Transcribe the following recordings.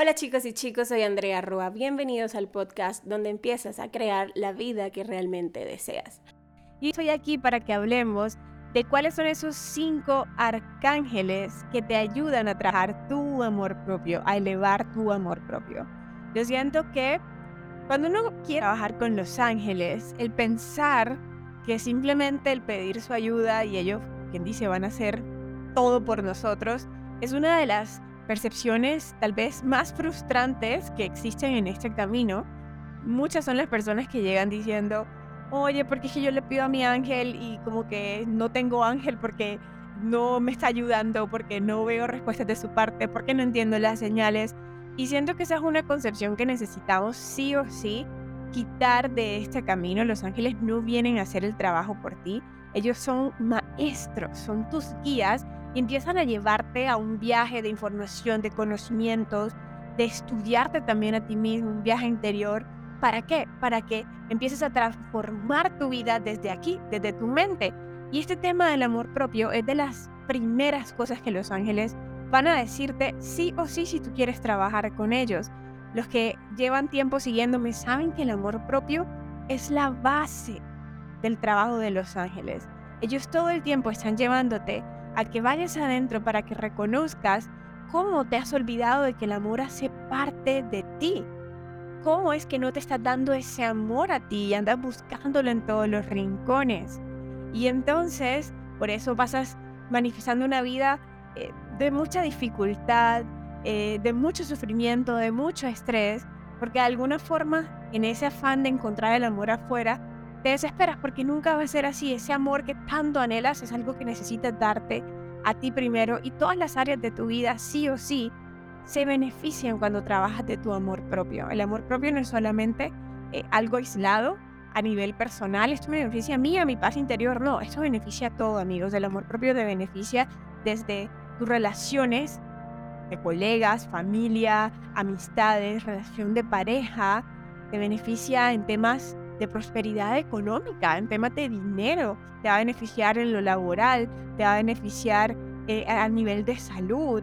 Hola chicos y chicos, soy Andrea Rua. Bienvenidos al podcast donde empiezas a crear la vida que realmente deseas. Y estoy aquí para que hablemos de cuáles son esos cinco arcángeles que te ayudan a trabajar tu amor propio, a elevar tu amor propio. Yo siento que cuando uno quiere trabajar con los ángeles, el pensar que simplemente el pedir su ayuda y ellos, quien dice, van a hacer todo por nosotros, es una de las percepciones tal vez más frustrantes que existen en este camino. Muchas son las personas que llegan diciendo, oye, porque es que yo le pido a mi ángel y como que no tengo ángel porque no me está ayudando, porque no veo respuestas de su parte, porque no entiendo las señales. Y siento que esa es una concepción que necesitamos sí o sí quitar de este camino. Los ángeles no vienen a hacer el trabajo por ti. Ellos son maestros, son tus guías empiezan a llevarte a un viaje de información, de conocimientos, de estudiarte también a ti mismo, un viaje interior. ¿Para qué? Para que empieces a transformar tu vida desde aquí, desde tu mente. Y este tema del amor propio es de las primeras cosas que los ángeles van a decirte sí o sí si tú quieres trabajar con ellos. Los que llevan tiempo siguiéndome saben que el amor propio es la base del trabajo de los ángeles. Ellos todo el tiempo están llevándote a que vayas adentro para que reconozcas cómo te has olvidado de que el amor hace parte de ti. ¿Cómo es que no te estás dando ese amor a ti y andas buscándolo en todos los rincones? Y entonces, por eso pasas manifestando una vida eh, de mucha dificultad, eh, de mucho sufrimiento, de mucho estrés, porque de alguna forma, en ese afán de encontrar el amor afuera, te desesperas porque nunca va a ser así. Ese amor que tanto anhelas es algo que necesitas darte a ti primero y todas las áreas de tu vida, sí o sí, se benefician cuando trabajas de tu amor propio. El amor propio no es solamente eh, algo aislado a nivel personal, esto me beneficia a mí, a mi paz interior, no, esto beneficia a todo, amigos. El amor propio te beneficia desde tus relaciones de colegas, familia, amistades, relación de pareja, te beneficia en temas de prosperidad económica, en temas de dinero, te va a beneficiar en lo laboral, te va a beneficiar eh, a nivel de salud,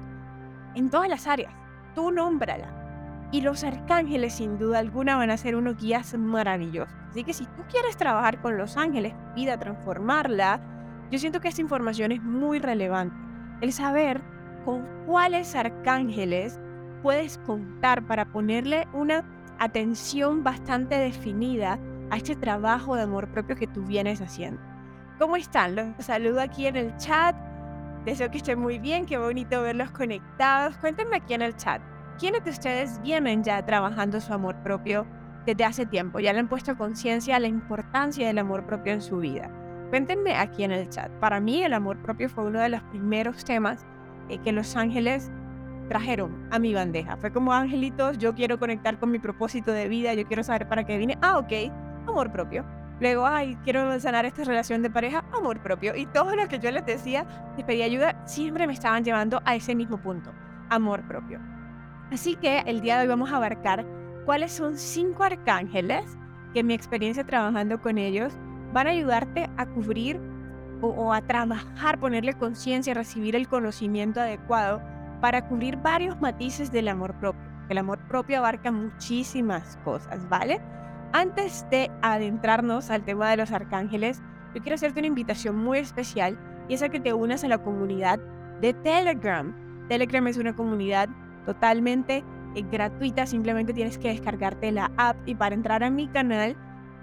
en todas las áreas. Tú nómbrala. Y los arcángeles, sin duda alguna, van a ser unos guías maravillosos. Así que si tú quieres trabajar con los ángeles, vida transformarla, yo siento que esta información es muy relevante. El saber con cuáles arcángeles puedes contar para ponerle una atención bastante definida a este trabajo de amor propio que tú vienes haciendo. ¿Cómo están? Los saludo aquí en el chat. Deseo que estén muy bien, qué bonito verlos conectados. Cuéntenme aquí en el chat, ¿quiénes de ustedes vienen ya trabajando su amor propio desde hace tiempo? ¿Ya le han puesto conciencia a la importancia del amor propio en su vida? Cuéntenme aquí en el chat. Para mí el amor propio fue uno de los primeros temas eh, que los ángeles trajeron a mi bandeja. Fue como angelitos, yo quiero conectar con mi propósito de vida, yo quiero saber para qué vine. Ah, ok, amor propio. Luego, ay, quiero sanar esta relación de pareja, amor propio. Y todo lo que yo les decía, les pedí ayuda, siempre me estaban llevando a ese mismo punto, amor propio. Así que el día de hoy vamos a abarcar cuáles son cinco arcángeles que en mi experiencia trabajando con ellos van a ayudarte a cubrir o, o a trabajar, ponerle conciencia, recibir el conocimiento adecuado para cubrir varios matices del amor propio. El amor propio abarca muchísimas cosas, ¿vale? Antes de adentrarnos al tema de los arcángeles, yo quiero hacerte una invitación muy especial y es a que te unas a la comunidad de Telegram. Telegram es una comunidad totalmente eh, gratuita, simplemente tienes que descargarte la app y para entrar a mi canal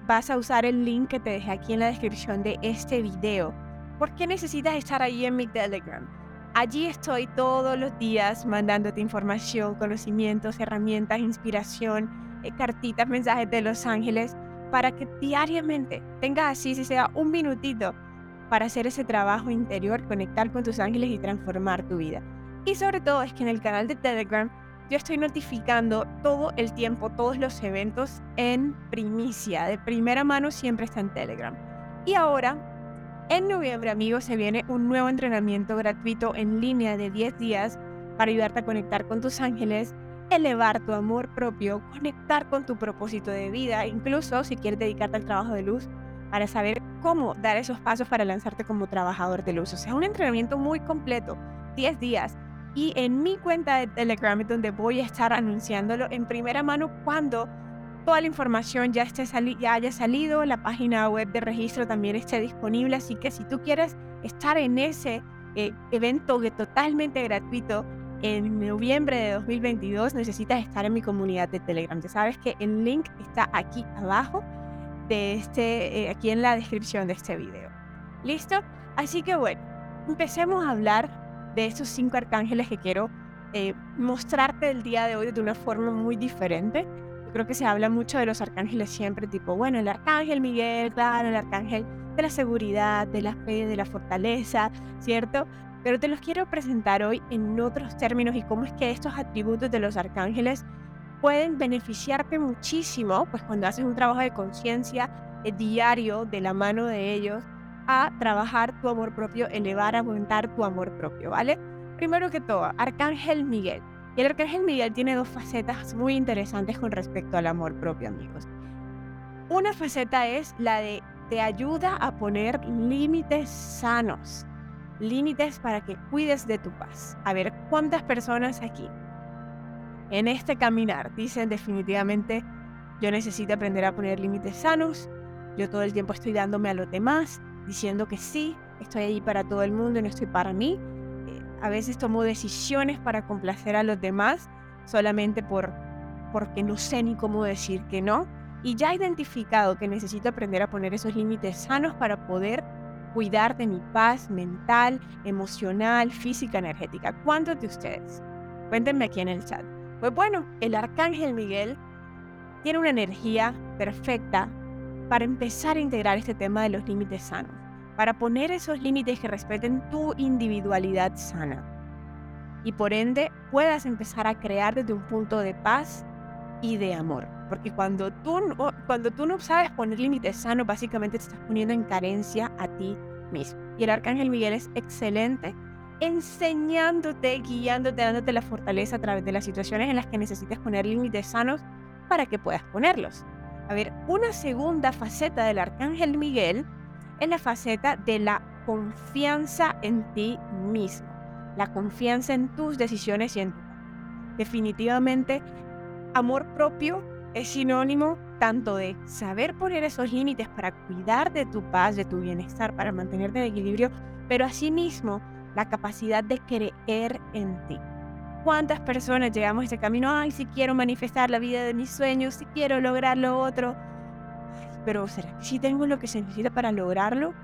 vas a usar el link que te dejé aquí en la descripción de este video. ¿Por qué necesitas estar ahí en mi Telegram? Allí estoy todos los días mandándote información, conocimientos, herramientas, inspiración cartitas, mensajes de los ángeles, para que diariamente tengas así, si sea un minutito, para hacer ese trabajo interior, conectar con tus ángeles y transformar tu vida. Y sobre todo es que en el canal de Telegram yo estoy notificando todo el tiempo, todos los eventos en primicia, de primera mano siempre está en Telegram. Y ahora, en noviembre, amigos, se viene un nuevo entrenamiento gratuito en línea de 10 días para ayudarte a conectar con tus ángeles elevar tu amor propio, conectar con tu propósito de vida, incluso si quieres dedicarte al trabajo de luz, para saber cómo dar esos pasos para lanzarte como trabajador de luz. O sea, un entrenamiento muy completo, 10 días, y en mi cuenta de Telegram donde voy a estar anunciándolo en primera mano cuando toda la información ya, esté ya haya salido, la página web de registro también esté disponible, así que si tú quieres estar en ese eh, evento totalmente gratuito en noviembre de 2022 necesitas estar en mi comunidad de Telegram. Ya sabes que el link está aquí abajo de este, eh, aquí en la descripción de este video. ¿Listo? Así que bueno, empecemos a hablar de estos cinco arcángeles que quiero eh, mostrarte el día de hoy de una forma muy diferente. Creo que se habla mucho de los arcángeles siempre, tipo, bueno, el arcángel Miguel, el arcángel de la seguridad, de la fe, de la fortaleza, ¿cierto? Pero te los quiero presentar hoy en otros términos y cómo es que estos atributos de los arcángeles pueden beneficiarte muchísimo, pues cuando haces un trabajo de conciencia eh, diario de la mano de ellos, a trabajar tu amor propio, elevar, aumentar tu amor propio, ¿vale? Primero que todo, Arcángel Miguel. Y el Arcángel Miguel tiene dos facetas muy interesantes con respecto al amor propio, amigos. Una faceta es la de te ayuda a poner límites sanos, límites para que cuides de tu paz. A ver, ¿cuántas personas aquí en este caminar dicen definitivamente, yo necesito aprender a poner límites sanos, yo todo el tiempo estoy dándome a los demás, diciendo que sí, estoy ahí para todo el mundo y no estoy para mí. Eh, a veces tomo decisiones para complacer a los demás solamente por, porque no sé ni cómo decir que no. Y ya he identificado que necesito aprender a poner esos límites sanos para poder cuidar de mi paz mental, emocional, física, energética. ¿Cuántos de ustedes? Cuéntenme aquí en el chat. Pues bueno, el arcángel Miguel tiene una energía perfecta para empezar a integrar este tema de los límites sanos, para poner esos límites que respeten tu individualidad sana y por ende puedas empezar a crear desde un punto de paz y de amor. Porque cuando tú, cuando tú no sabes poner límites sanos, básicamente te estás poniendo en carencia a ti mismo. Y el arcángel Miguel es excelente enseñándote, guiándote, dándote la fortaleza a través de las situaciones en las que necesites poner límites sanos para que puedas ponerlos. A ver, una segunda faceta del arcángel Miguel es la faceta de la confianza en ti mismo, la confianza en tus decisiones y en tu Definitivamente, amor propio es sinónimo tanto de saber poner esos límites para cuidar de tu paz, de tu bienestar, para mantenerte en equilibrio, pero asimismo la capacidad de creer en ti. ¿Cuántas personas llegamos a este camino? Ay, si quiero manifestar la vida de mis sueños, si quiero lograr lo otro. pero ¿será que sí tengo lo que se necesita para lograrlo?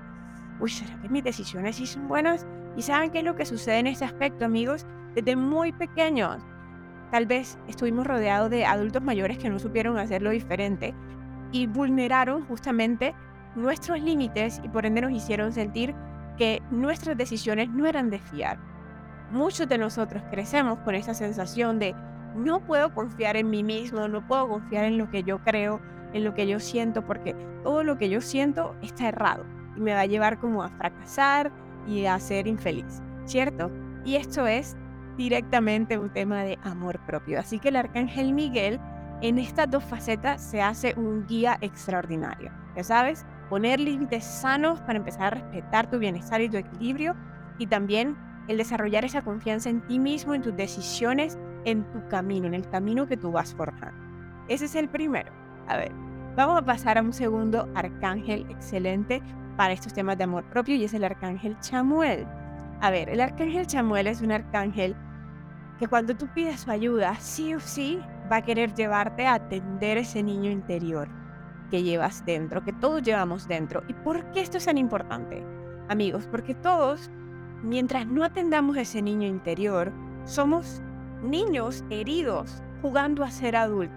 Uy, ¿será que mis decisiones sí son buenas? ¿Y saben qué es lo que sucede en este aspecto, amigos? Desde muy pequeños Tal vez estuvimos rodeados de adultos mayores que no supieron hacerlo diferente y vulneraron justamente nuestros límites y por ende nos hicieron sentir que nuestras decisiones no eran de fiar. Muchos de nosotros crecemos con esa sensación de no puedo confiar en mí mismo, no puedo confiar en lo que yo creo, en lo que yo siento, porque todo lo que yo siento está errado y me va a llevar como a fracasar y a ser infeliz, ¿cierto? Y esto es directamente un tema de amor propio. Así que el arcángel Miguel en estas dos facetas se hace un guía extraordinario. Ya sabes, poner límites sanos para empezar a respetar tu bienestar y tu equilibrio y también el desarrollar esa confianza en ti mismo, en tus decisiones, en tu camino, en el camino que tú vas forjando. Ese es el primero. A ver, vamos a pasar a un segundo arcángel excelente para estos temas de amor propio y es el arcángel Chamuel. A ver, el arcángel Chamuel es un arcángel que cuando tú pides su ayuda, sí o sí va a querer llevarte a atender ese niño interior que llevas dentro, que todos llevamos dentro. ¿Y por qué esto es tan importante? Amigos, porque todos, mientras no atendamos ese niño interior, somos niños heridos jugando a ser adultos.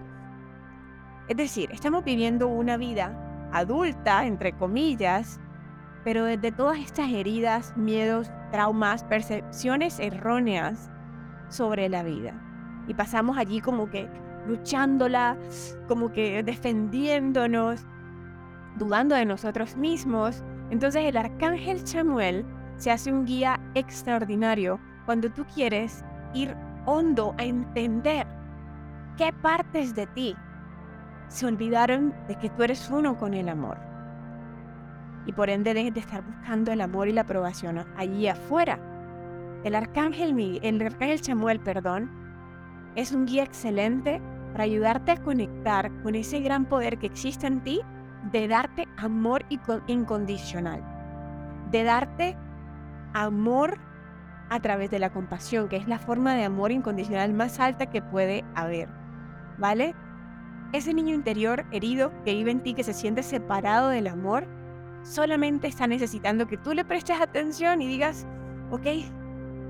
Es decir, estamos viviendo una vida adulta, entre comillas, pero desde todas estas heridas, miedos, traumas, percepciones erróneas sobre la vida. Y pasamos allí como que luchándola, como que defendiéndonos, dudando de nosotros mismos. Entonces el arcángel Samuel se hace un guía extraordinario cuando tú quieres ir hondo a entender qué partes de ti se olvidaron de que tú eres uno con el amor. Y por ende dejes de estar buscando el amor y la aprobación allí afuera el arcángel, el arcángel Chamuel, perdón, es un guía excelente para ayudarte a conectar con ese gran poder que existe en ti de darte amor incondicional, de darte amor a través de la compasión, que es la forma de amor incondicional más alta que puede haber, ¿vale? Ese niño interior herido que vive en ti, que se siente separado del amor, solamente está necesitando que tú le prestes atención y digas, ok,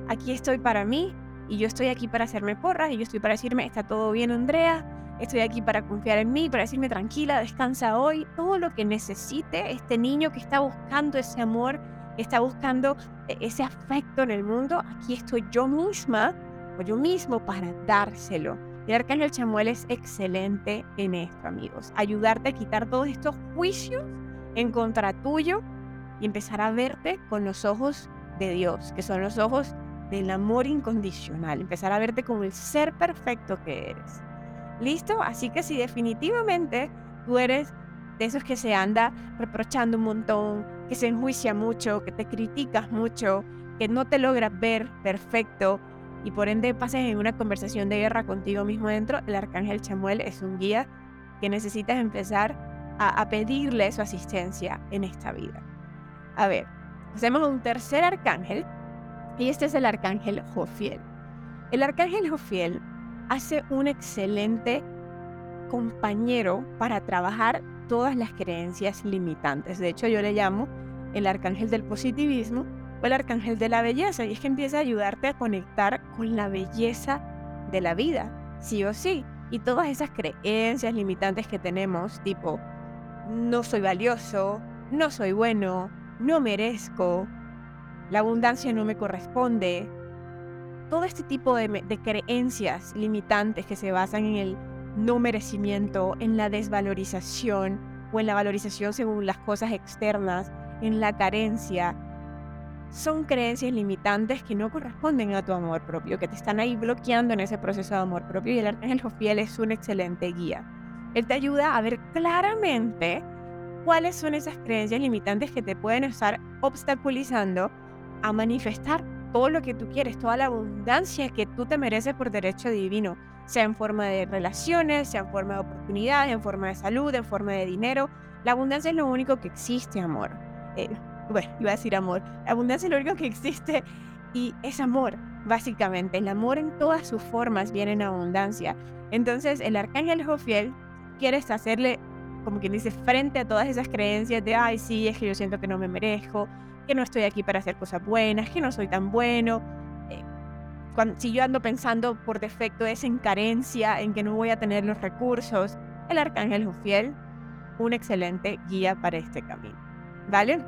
aquí estoy para mí y yo estoy aquí para hacerme porras y yo estoy para decirme, está todo bien Andrea, estoy aquí para confiar en mí, para decirme tranquila, descansa hoy, todo lo que necesite este niño que está buscando ese amor, que está buscando e-, ese afecto en el mundo, aquí estoy yo misma o yo mismo para dárselo. El arcángel Chamuel es excelente en esto, amigos. Ayudarte a quitar todos estos juicios en contra tuyo y empezar a verte con los ojos de Dios, que son los ojos del amor incondicional. Empezar a verte como el ser perfecto que eres. ¿Listo? Así que si definitivamente tú eres de esos que se anda reprochando un montón, que se enjuicia mucho, que te criticas mucho, que no te logras ver perfecto y por ende pases en una conversación de guerra contigo mismo dentro, el arcángel Chamuel es un guía que necesitas empezar a, a pedirle su asistencia en esta vida. A ver, hacemos un tercer arcángel y este es el arcángel Jofiel. El arcángel Jofiel hace un excelente compañero para trabajar todas las creencias limitantes. De hecho, yo le llamo el arcángel del positivismo o el arcángel de la belleza. Y es que empieza a ayudarte a conectar con la belleza de la vida, sí o sí. Y todas esas creencias limitantes que tenemos, tipo, no soy valioso, no soy bueno, no merezco, la abundancia no me corresponde, todo este tipo de, creencias limitantes que se basan en el no merecimiento, en la desvalorización o en la valorización según las cosas externas, en la carencia, son creencias limitantes que no corresponden a tu amor propio, que te están ahí bloqueando en ese proceso de amor propio y el arcángel Jofiel es un excelente guía. Él te ayuda a ver claramente cuáles son esas creencias limitantes que te pueden estar obstaculizando a manifestar todo lo que tú quieres, toda la abundancia que tú te mereces por derecho divino, sea en forma de relaciones, sea en forma de oportunidades, en forma de salud, en forma de dinero. La abundancia es lo único que existe, amor. Eh, bueno, iba a decir amor. La abundancia es lo único que existe y es amor, básicamente. El amor en todas sus formas viene en abundancia. Entonces, el arcángel Jofiel quiere hacerle, como quien dice, frente a todas esas creencias de, ay, sí, es que yo siento que no me merezco, que no estoy aquí para hacer cosas buenas, que no soy tan bueno. Eh, cuando, si yo ando pensando por defecto es en carencia, en que no voy a tener los recursos, el arcángel Jofiel, un excelente guía para este camino. ¿Vale?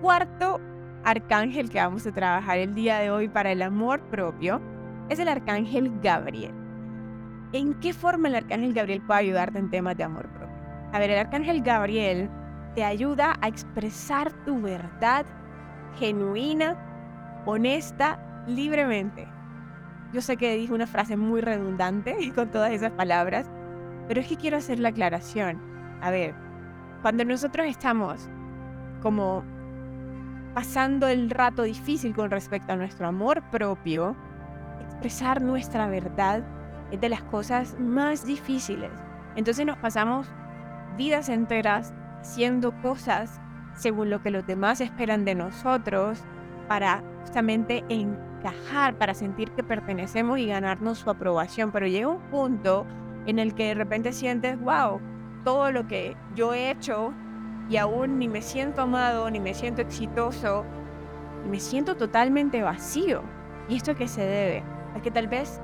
Cuarto arcángel que vamos a trabajar el día de hoy para el amor propio es el arcángel Gabriel. ¿En qué forma el arcángel Gabriel puede ayudarte en temas de amor propio? A ver, el arcángel Gabriel te ayuda a expresar tu verdad genuina, honesta, libremente. Yo sé que dije una frase muy redundante con todas esas palabras, pero es que quiero hacer la aclaración. A ver, cuando nosotros estamos como pasando el rato difícil con respecto a nuestro amor propio, expresar nuestra verdad es de las cosas más difíciles. Entonces nos pasamos vidas enteras haciendo cosas según lo que los demás esperan de nosotros para justamente encajar, para sentir que pertenecemos y ganarnos su aprobación. Pero llega un punto en el que de repente sientes, wow, todo lo que yo he hecho y aún ni me siento amado, ni me siento exitoso, me siento totalmente vacío. ¿Y esto a qué se debe? A que tal vez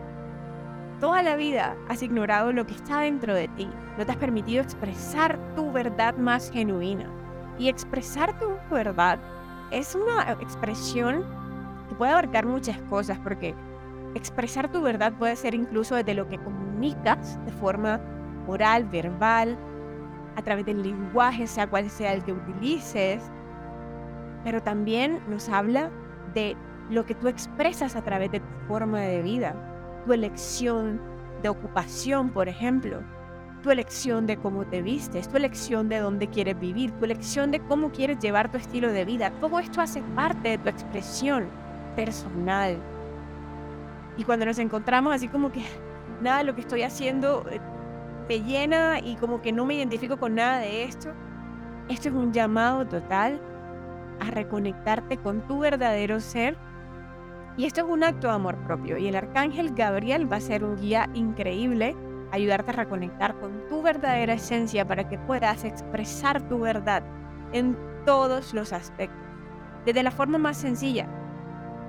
Toda la vida has ignorado lo que está dentro de ti. No te has permitido expresar tu verdad más genuina. Y expresar tu verdad es una expresión que puede abarcar muchas cosas, porque expresar tu verdad puede ser incluso desde lo que comunicas de forma oral, verbal, a través del lenguaje, sea cual sea el que utilices, pero también nos habla de lo que tú expresas a través de tu forma de vida tu elección de ocupación, por ejemplo, tu elección de cómo te vistes, tu elección de dónde quieres vivir, tu elección de cómo quieres llevar tu estilo de vida. Todo esto hace parte de tu expresión personal. Y cuando nos encontramos así como que nada, lo que estoy haciendo eh, me llena y como que no me identifico con nada de esto, esto es un llamado total a reconectarte con tu verdadero ser. Y esto es un acto de amor propio. Y el arcángel Gabriel va a ser un guía increíble, ayudarte a reconectar con tu verdadera esencia para que puedas expresar tu verdad en todos los aspectos. Desde la forma más sencilla,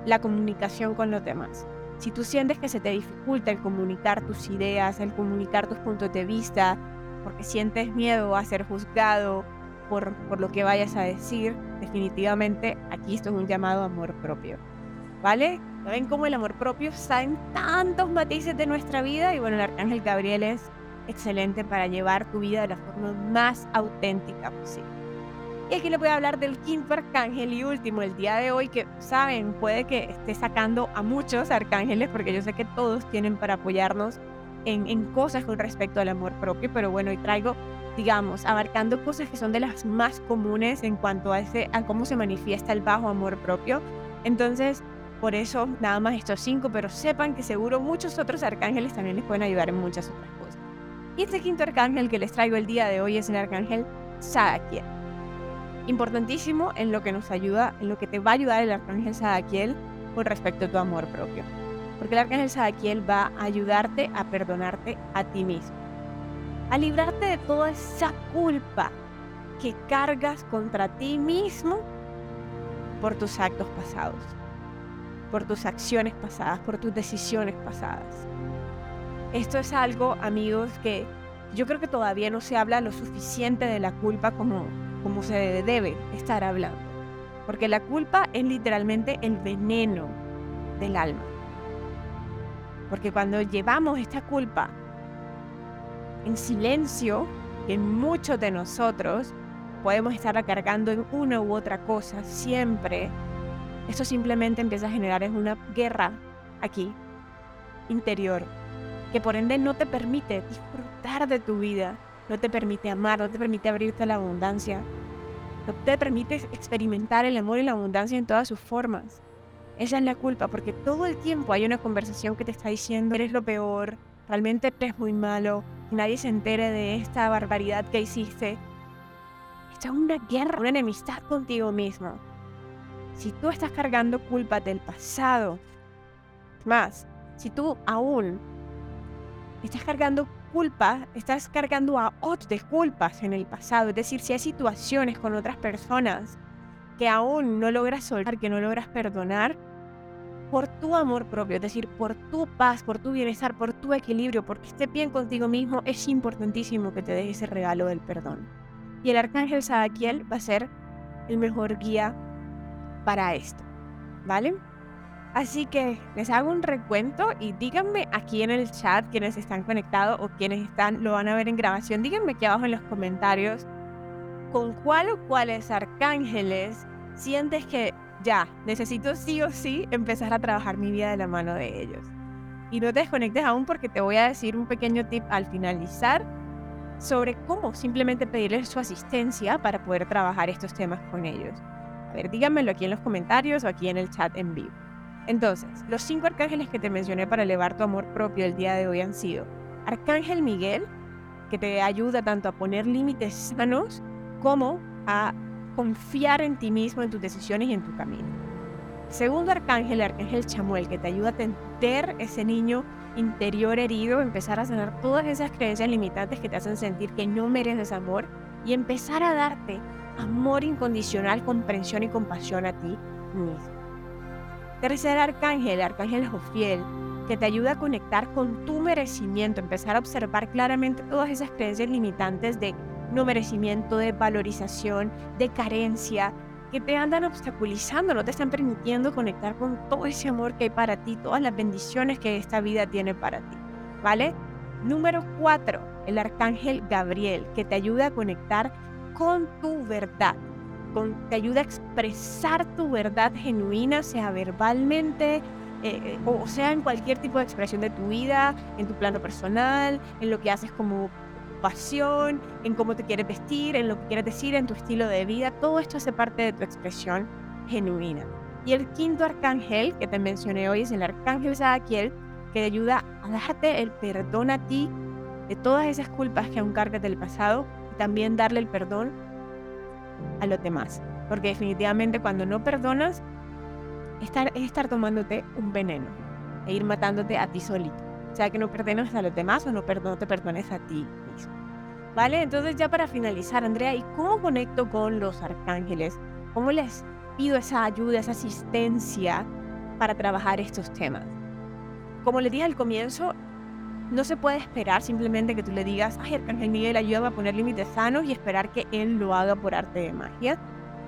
la comunicación con los demás. Si tú sientes que se te dificulta el comunicar tus ideas, el comunicar tus puntos de vista, porque sientes miedo a ser juzgado por, por lo que vayas a decir, definitivamente aquí esto es un llamado amor propio. ¿Vale? ¿Ven cómo el amor propio está en tantos matices de nuestra vida? Y bueno, el arcángel Gabriel es excelente para llevar tu vida de la forma más auténtica posible. Y aquí le voy a hablar del quinto arcángel y último el día de hoy, que saben, puede que esté sacando a muchos arcángeles, porque yo sé que todos tienen para apoyarnos en, en cosas con respecto al amor propio, pero bueno, hoy traigo, digamos, abarcando cosas que son de las más comunes en cuanto a cómo se manifiesta el bajo amor propio. Entonces, por eso nada más estos cinco, pero sepan que seguro muchos otros arcángeles también les pueden ayudar en muchas otras cosas. Y este quinto arcángel que les traigo el día de hoy es el arcángel Sadakiel importantísimo en lo que nos ayuda, en lo que te va a ayudar el arcángel Sadakiel con respecto a tu amor propio. Porque el arcángel Sadakiel va a ayudarte a perdonarte a ti mismo, a librarte de toda esa culpa que cargas contra ti mismo por tus actos pasados, por tus acciones pasadas, por tus decisiones pasadas. Esto es algo, amigos, que yo creo que todavía no se habla lo suficiente de la culpa como como se debe estar hablando. Porque la culpa es literalmente el veneno del alma. Porque cuando llevamos esta culpa en silencio, que muchos de nosotros podemos estar cargando en una u otra cosa siempre, esto simplemente empieza a generar es una guerra aquí, interior, que por ende no te permite disfrutar de tu vida, no te permite amar, no te permite abrirte a la abundancia, no te permite experimentar el amor y la abundancia en todas sus formas. Esa es la culpa, porque todo el tiempo hay una conversación que te está diciendo, eres lo peor, realmente eres muy malo, nadie se entere de esta barbaridad que hiciste. Esta es una guerra, una enemistad contigo mismo. Si tú estás cargando culpa del pasado, más, si tú aún estás cargando culpa, estás cargando a otros culpas en el pasado. Es decir, si hay situaciones con otras personas que aún no logras soltar, que no logras perdonar, por tu amor propio, es decir, por tu paz, por tu bienestar, por tu equilibrio, porque estés bien contigo mismo, es importantísimo que te dejes ese regalo del perdón. Y el arcángel Sadakiel va a ser el mejor guía para esto, ¿vale? Así que les hago un recuento y díganme aquí en el chat quienes están conectados o quienes están lo van a ver en grabación. Díganme aquí abajo en los comentarios con cuál o cuáles arcángeles sientes que ya necesito sí o sí empezar a trabajar mi vida de la mano de ellos. Y no te desconectes aún porque te voy a decir un pequeño tip al finalizar sobre cómo simplemente pedirles su asistencia para poder trabajar estos temas con ellos. A díganmelo aquí en los comentarios o aquí en el chat en vivo. Entonces, los cinco arcángeles que te mencioné para elevar tu amor propio el día de hoy han sido Arcángel Miguel, que te ayuda tanto a poner límites sanos como a confiar en ti mismo, en tus decisiones y en tu camino. Segundo arcángel, el arcángel Chamuel, que te ayuda a tender ese niño interior herido, empezar a sanar todas esas creencias limitantes que te hacen sentir que no mereces amor y empezar a darte amor incondicional, comprensión y compasión a ti mismo. Tercer arcángel, arcángel Jofiel, que te ayuda a conectar con tu merecimiento, empezar a observar claramente todas esas creencias limitantes de no merecimiento, de valorización, de carencia, que te andan obstaculizando, no te están permitiendo conectar con todo ese amor que hay para ti, todas las bendiciones que esta vida tiene para ti. ¿Vale? Número cuatro, el arcángel Gabriel, que te ayuda a conectar con tu verdad te ayuda a expresar tu verdad genuina, sea verbalmente, eh, eh, o sea en cualquier tipo de expresión de tu vida, en tu plano personal, en lo que haces como pasión, en cómo te quieres vestir, en lo que quieres decir, en tu estilo de vida. Todo esto hace parte de tu expresión genuina. Y el quinto arcángel que te mencioné hoy es el arcángel Sadaquiel, que te ayuda a darte el perdón a ti de todas esas culpas que aún cargas del pasado también darle el perdón a los demás. Porque definitivamente cuando no perdonas, estar, es estar tomándote un veneno e ir matándote a ti solito. O sea, que no perdones a los demás o no, no te perdones a ti mismo. ¿Vale? Entonces ya para finalizar, Andrea, ¿y cómo conecto con los arcángeles? ¿Cómo les pido esa ayuda, esa asistencia para trabajar estos temas? Como les dije al comienzo, no se puede esperar simplemente que tú le digas, ay, Arcángel Miguel, ayúdame a poner límites sanos y esperar que él lo haga por arte de magia.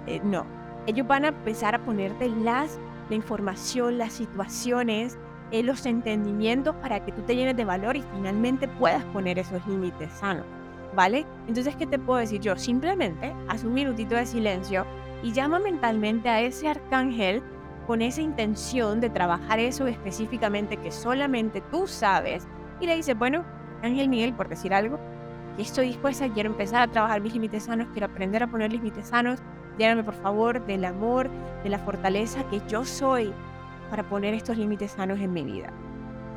Eh, no, ellos van a empezar a ponerte las, la información, las situaciones, eh, los entendimientos para que tú te llenes de valor y finalmente puedas poner esos límites sanos. ¿vale? Entonces, ¿qué te puedo decir yo? Simplemente haz un minutito de silencio y llama mentalmente a ese arcángel con esa intención de trabajar eso específicamente que solamente tú sabes. Y le dices, bueno, Ángel Miguel, por decir algo, que estoy dispuesta, quiero empezar a trabajar mis límites sanos, quiero aprender a poner límites sanos. Lléname, por favor, del amor, de la fortaleza que yo soy para poner estos límites sanos en mi vida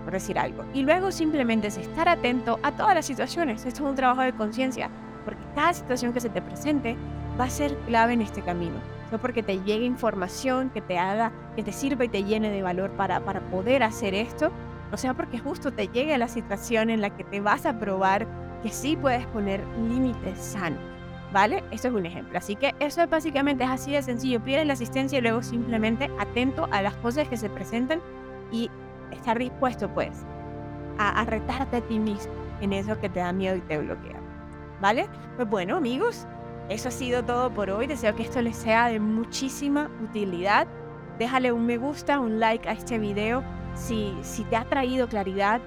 por decir algo. Y luego simplemente es estar atento a todas las situaciones. Esto es un trabajo de conciencia, porque cada situación que se te presente va a ser clave en este camino. No porque te llegue información que te haga, que te sirva y te llene de valor para, para poder hacer esto, o sea, porque justo te llegue la situación en la que te vas a probar que sí puedes poner límites sanos. ¿Vale? Esto es un ejemplo. Así que eso es básicamente es así de sencillo. Pide la asistencia y luego simplemente atento a las cosas que se presentan y estar dispuesto pues a, retarte a ti mismo en eso que te da miedo y te bloquea. ¿Vale? Pues bueno amigos, eso ha sido todo por hoy. Deseo que esto les sea de muchísima utilidad. Déjale un me gusta, un like a este video si, te ha traído claridad.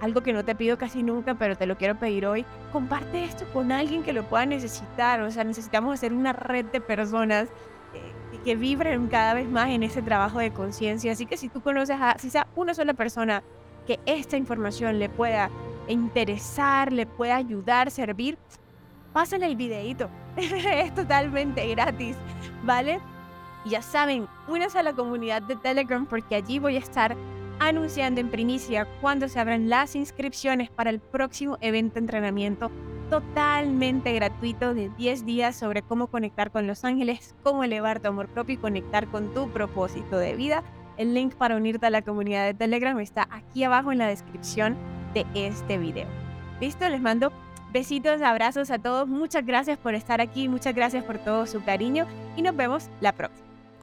Algo que no te pido casi nunca, pero te lo quiero pedir hoy. Comparte esto con alguien que lo pueda necesitar. O sea, necesitamos hacer una red de personas que vibren cada vez más en ese trabajo de conciencia. Así que si tú conoces a, si sea una sola persona que esta información le pueda interesar, le pueda ayudar, servir, pásenle el videito. es totalmente gratis, ¿vale? Ya saben, únanse a la comunidad de Telegram porque allí voy a estar anunciando en primicia cuando se abran las inscripciones para el próximo evento entrenamiento totalmente gratuito de 10 días sobre cómo conectar con los ángeles, cómo elevar tu amor propio y conectar con tu propósito de vida. El link para unirte a la comunidad de Telegram está aquí abajo en la descripción de este video. ¿Listo? Les mando besitos, abrazos a todos. Muchas gracias por estar aquí, muchas gracias por todo su cariño y nos vemos la próxima.